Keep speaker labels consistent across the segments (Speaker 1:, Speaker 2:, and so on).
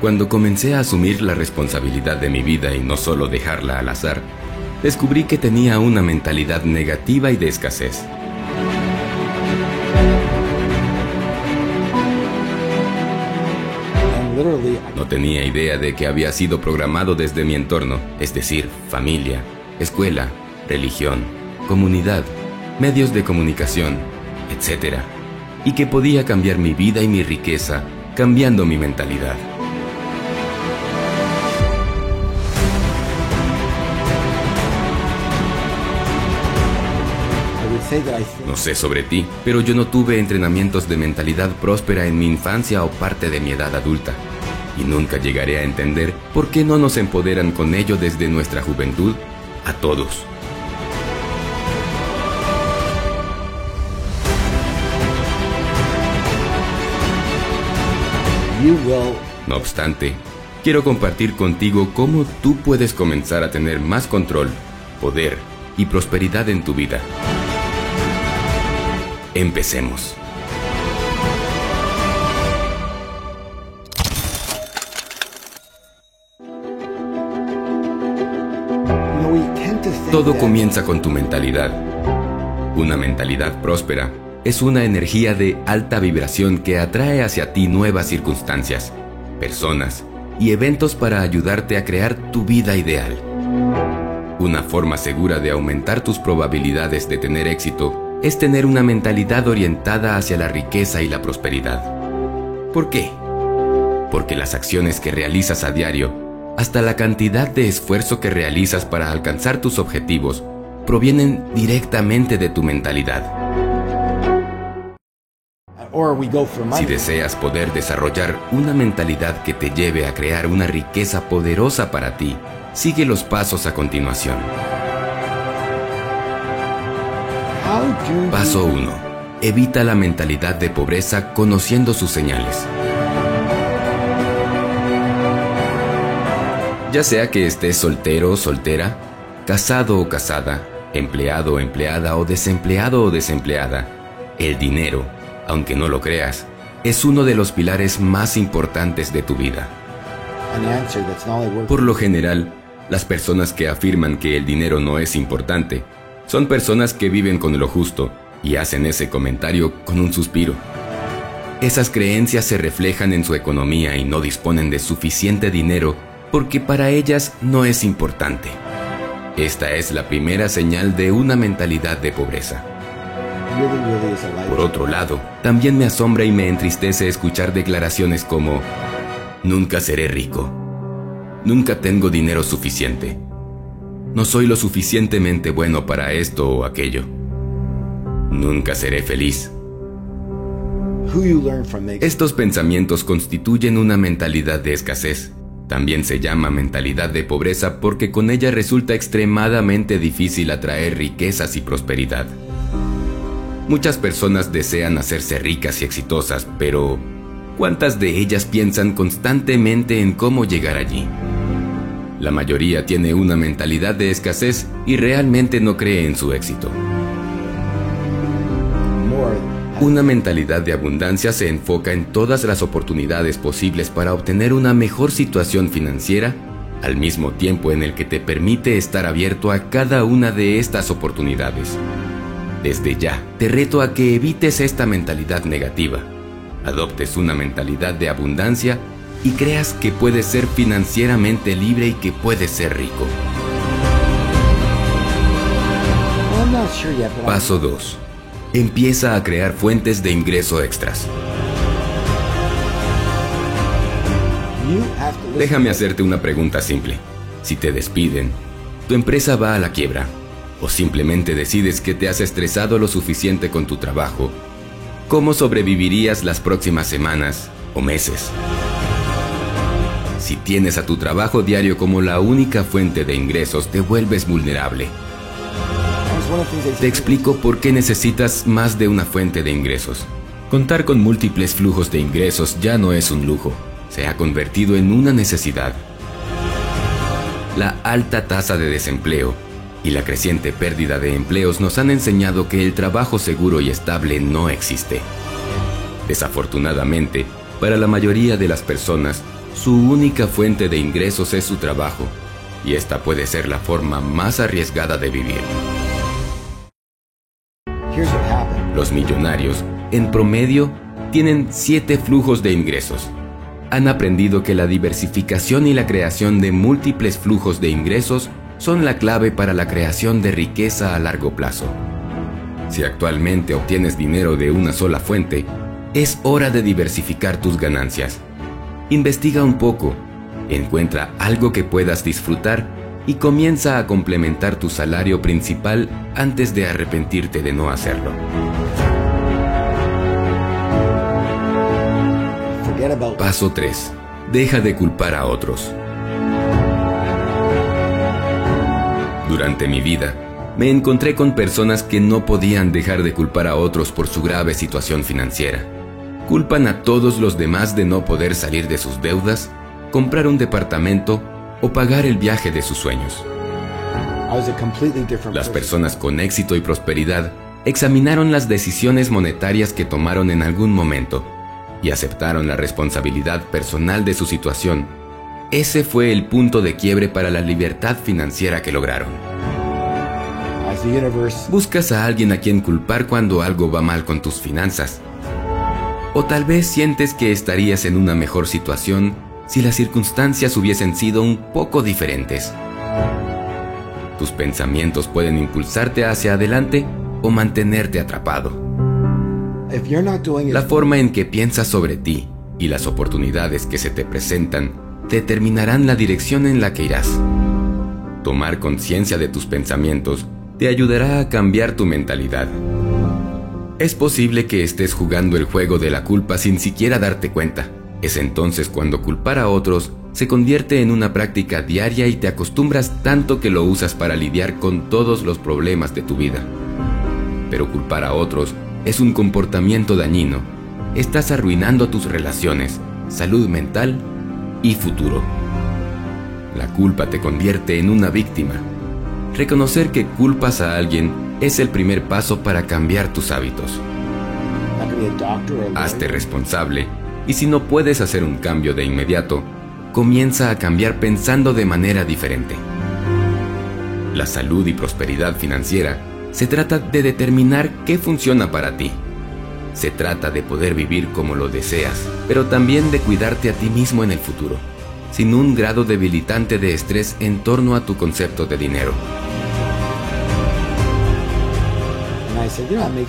Speaker 1: Cuando comencé a asumir la responsabilidad de mi vida y no solo dejarla al azar, descubrí que tenía una mentalidad negativa y de escasez. No tenía idea de que había sido programado desde mi entorno, es decir, familia, escuela, religión, comunidad, medios de comunicación, etc. Y que podía cambiar mi vida y mi riqueza cambiando mi mentalidad. No sé sobre ti, pero yo no tuve entrenamientos de mentalidad próspera en mi infancia o parte de mi edad adulta. Y nunca llegaré a entender por qué no nos empoderan con ello desde nuestra juventud a todos. No obstante, quiero compartir contigo cómo tú puedes comenzar a tener más control, poder y prosperidad en tu vida. Empecemos. Todo comienza con tu mentalidad. Una mentalidad próspera es una energía de alta vibración que atrae hacia ti nuevas circunstancias, personas y eventos para ayudarte a crear tu vida ideal. Una forma segura de aumentar tus probabilidades de tener éxito es tener una mentalidad orientada hacia la riqueza y la prosperidad. ¿Por qué? Porque las acciones que realizas a diario, hasta la cantidad de esfuerzo que realizas para alcanzar tus objetivos, provienen directamente de tu mentalidad. Si deseas poder desarrollar una mentalidad que te lleve a crear una riqueza poderosa para ti, sigue los pasos a continuación. Paso 1. Evita la mentalidad de pobreza conociendo sus señales. Ya sea que estés soltero o soltera, casado o casada, empleado o empleada o desempleado o desempleada, el dinero, aunque no lo creas, es uno de los pilares más importantes de tu vida. Por lo general, las personas que afirman que el dinero no es importante son personas que viven con lo justo y hacen ese comentario con un suspiro. Esas creencias se reflejan en su economía y no disponen de suficiente dinero porque para ellas no es importante. Esta es la primera señal de una mentalidad de pobreza. Por otro lado, también me asombra y me entristece escuchar declaraciones como, nunca seré rico, nunca tengo dinero suficiente, no soy lo suficientemente bueno para esto o aquello. Nunca seré feliz. Estos pensamientos constituyen una mentalidad de escasez. También se llama mentalidad de pobreza porque con ella resulta extremadamente difícil atraer riquezas y prosperidad. Muchas personas desean hacerse ricas y exitosas, pero ¿cuántas de ellas piensan constantemente en cómo llegar allí? La mayoría tiene una mentalidad de escasez y realmente no cree en su éxito. Una mentalidad de abundancia se enfoca en todas las oportunidades posibles para obtener una mejor situación financiera, al mismo tiempo en el que te permite estar abierto a cada una de estas oportunidades. Desde ya, te reto a que evites esta mentalidad negativa, adoptes una mentalidad de abundancia y creas que puedes ser financieramente libre y que puedes ser rico. Paso 2. Empieza a crear fuentes de ingreso extras. Déjame hacerte una pregunta simple. Si te despiden, tu empresa va a la quiebra, o simplemente decides que te has estresado lo suficiente con tu trabajo, ¿cómo sobrevivirías las próximas semanas o meses? Si tienes a tu trabajo diario como la única fuente de ingresos, te vuelves vulnerable. Te explico por qué necesitas más de una fuente de ingresos. Contar con múltiples flujos de ingresos ya no es un lujo, se ha convertido en una necesidad. La alta tasa de desempleo y la creciente pérdida de empleos nos han enseñado que el trabajo seguro y estable no existe. Desafortunadamente, para la mayoría de las personas, su única fuente de ingresos es su trabajo, y esta puede ser la forma más arriesgada de vivir. Los millonarios, en promedio, tienen siete flujos de ingresos. Han aprendido que la diversificación y la creación de múltiples flujos de ingresos son la clave para la creación de riqueza a largo plazo. Si actualmente obtienes dinero de una sola fuente, es hora de diversificar tus ganancias. Investiga un poco, encuentra algo que puedas disfrutar y comienza a complementar tu salario principal antes de arrepentirte de no hacerlo. Paso 3. Deja de culpar a otros. Durante mi vida, me encontré con personas que no podían dejar de culpar a otros por su grave situación financiera. Culpan a todos los demás de no poder salir de sus deudas, comprar un departamento o pagar el viaje de sus sueños. Las personas con éxito y prosperidad examinaron las decisiones monetarias que tomaron en algún momento y aceptaron la responsabilidad personal de su situación. Ese fue el punto de quiebre para la libertad financiera que lograron. Buscas a alguien a quien culpar cuando algo va mal con tus finanzas. O tal vez sientes que estarías en una mejor situación si las circunstancias hubiesen sido un poco diferentes. Tus pensamientos pueden impulsarte hacia adelante o mantenerte atrapado. La forma en que piensas sobre ti y las oportunidades que se te presentan determinarán la dirección en la que irás. Tomar conciencia de tus pensamientos te ayudará a cambiar tu mentalidad. Es posible que estés jugando el juego de la culpa sin siquiera darte cuenta. Es entonces cuando culpar a otros se convierte en una práctica diaria y te acostumbras tanto que lo usas para lidiar con todos los problemas de tu vida. Pero culpar a otros es un comportamiento dañino. Estás arruinando tus relaciones, salud mental y futuro. La culpa te convierte en una víctima. Reconocer que culpas a alguien es el primer paso para cambiar tus hábitos. Hazte responsable y si no puedes hacer un cambio de inmediato, comienza a cambiar pensando de manera diferente. La salud y prosperidad financiera se trata de determinar qué funciona para ti. Se trata de poder vivir como lo deseas, pero también de cuidarte a ti mismo en el futuro, sin un grado debilitante de estrés en torno a tu concepto de dinero.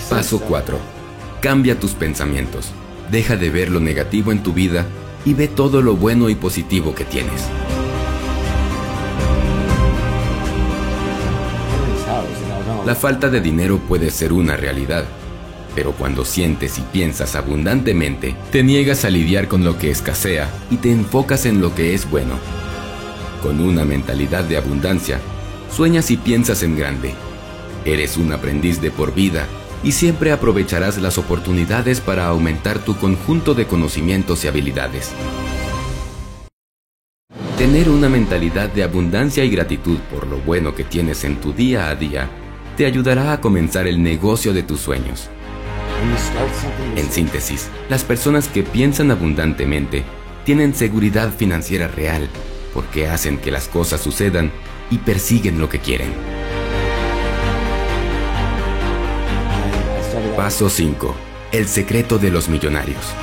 Speaker 1: Paso 4. Cambia tus pensamientos. Deja de ver lo negativo en tu vida y ve todo lo bueno y positivo que tienes. La falta de dinero puede ser una realidad, pero cuando sientes y piensas abundantemente, te niegas a lidiar con lo que escasea y te enfocas en lo que es bueno. Con una mentalidad de abundancia, sueñas y piensas en grande. Eres un aprendiz de por vida y siempre aprovecharás las oportunidades para aumentar tu conjunto de conocimientos y habilidades. Tener una mentalidad de abundancia y gratitud por lo bueno que tienes en tu día a día te ayudará a comenzar el negocio de tus sueños. En síntesis, las personas que piensan abundantemente tienen seguridad financiera real porque hacen que las cosas sucedan y persiguen lo que quieren. Paso 5. El secreto de los millonarios.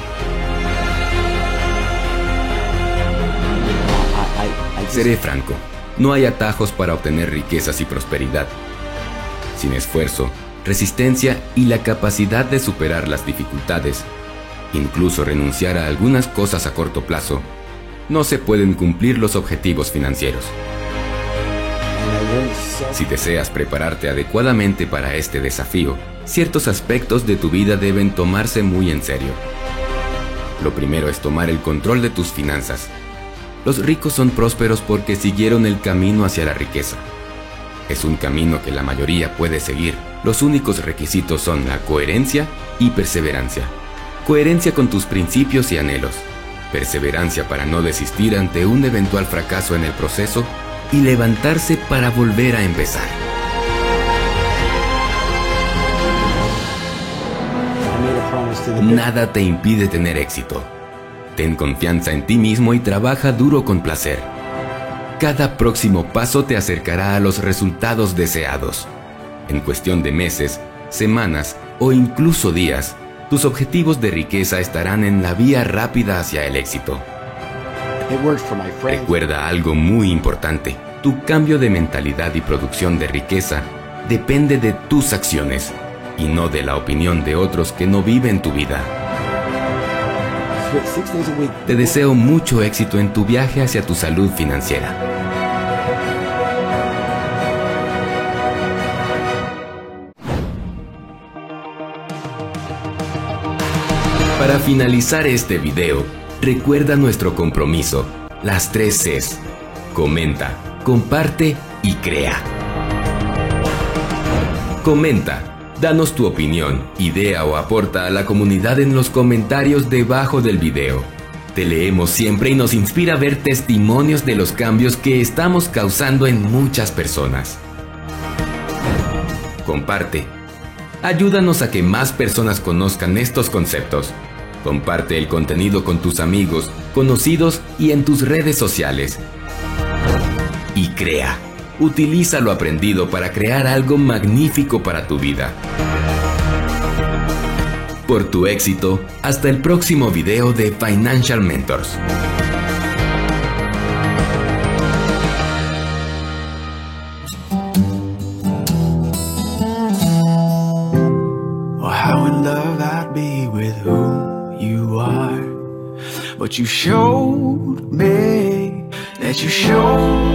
Speaker 1: Seré franco, no hay atajos para obtener riquezas y prosperidad sin esfuerzo, resistencia y la capacidad de superar las dificultades, incluso renunciar a algunas cosas a corto plazo, no se pueden cumplir los objetivos financieros. Si deseas prepararte adecuadamente para este desafío, ciertos aspectos de tu vida deben tomarse muy en serio. Lo primero es tomar el control de tus finanzas. Los ricos son prósperos porque siguieron el camino hacia la riqueza. Es un camino que la mayoría puede seguir. Los únicos requisitos son la coherencia y perseverancia. Coherencia con tus principios y anhelos. Perseverancia para no desistir ante un eventual fracaso en el proceso y levantarse para volver a empezar. Nada te impide tener éxito. Ten confianza en ti mismo y trabaja duro con placer. Cada próximo paso te acercará a los resultados deseados. En cuestión de meses, semanas o incluso días, tus objetivos de riqueza estarán en la vía rápida hacia el éxito. Recuerda algo muy importante. Tu cambio de mentalidad y producción de riqueza depende de tus acciones y no de la opinión de otros que no viven tu vida. Te deseo mucho éxito en tu viaje hacia tu salud financiera. Para finalizar este video, recuerda nuestro compromiso, las tres Cs. Comenta, comparte y crea. Comenta, danos tu opinión, idea o aporta a la comunidad en los comentarios debajo del video. Te leemos siempre y nos inspira ver testimonios de los cambios que estamos causando en muchas personas. Comparte. Ayúdanos a que más personas conozcan estos conceptos. Comparte el contenido con tus amigos, conocidos y en tus redes sociales. Y crea. Utiliza lo aprendido para crear algo magnífico para tu vida. Por tu éxito, hasta el próximo video de Financial Mentors.
Speaker 2: But you showed me that you showed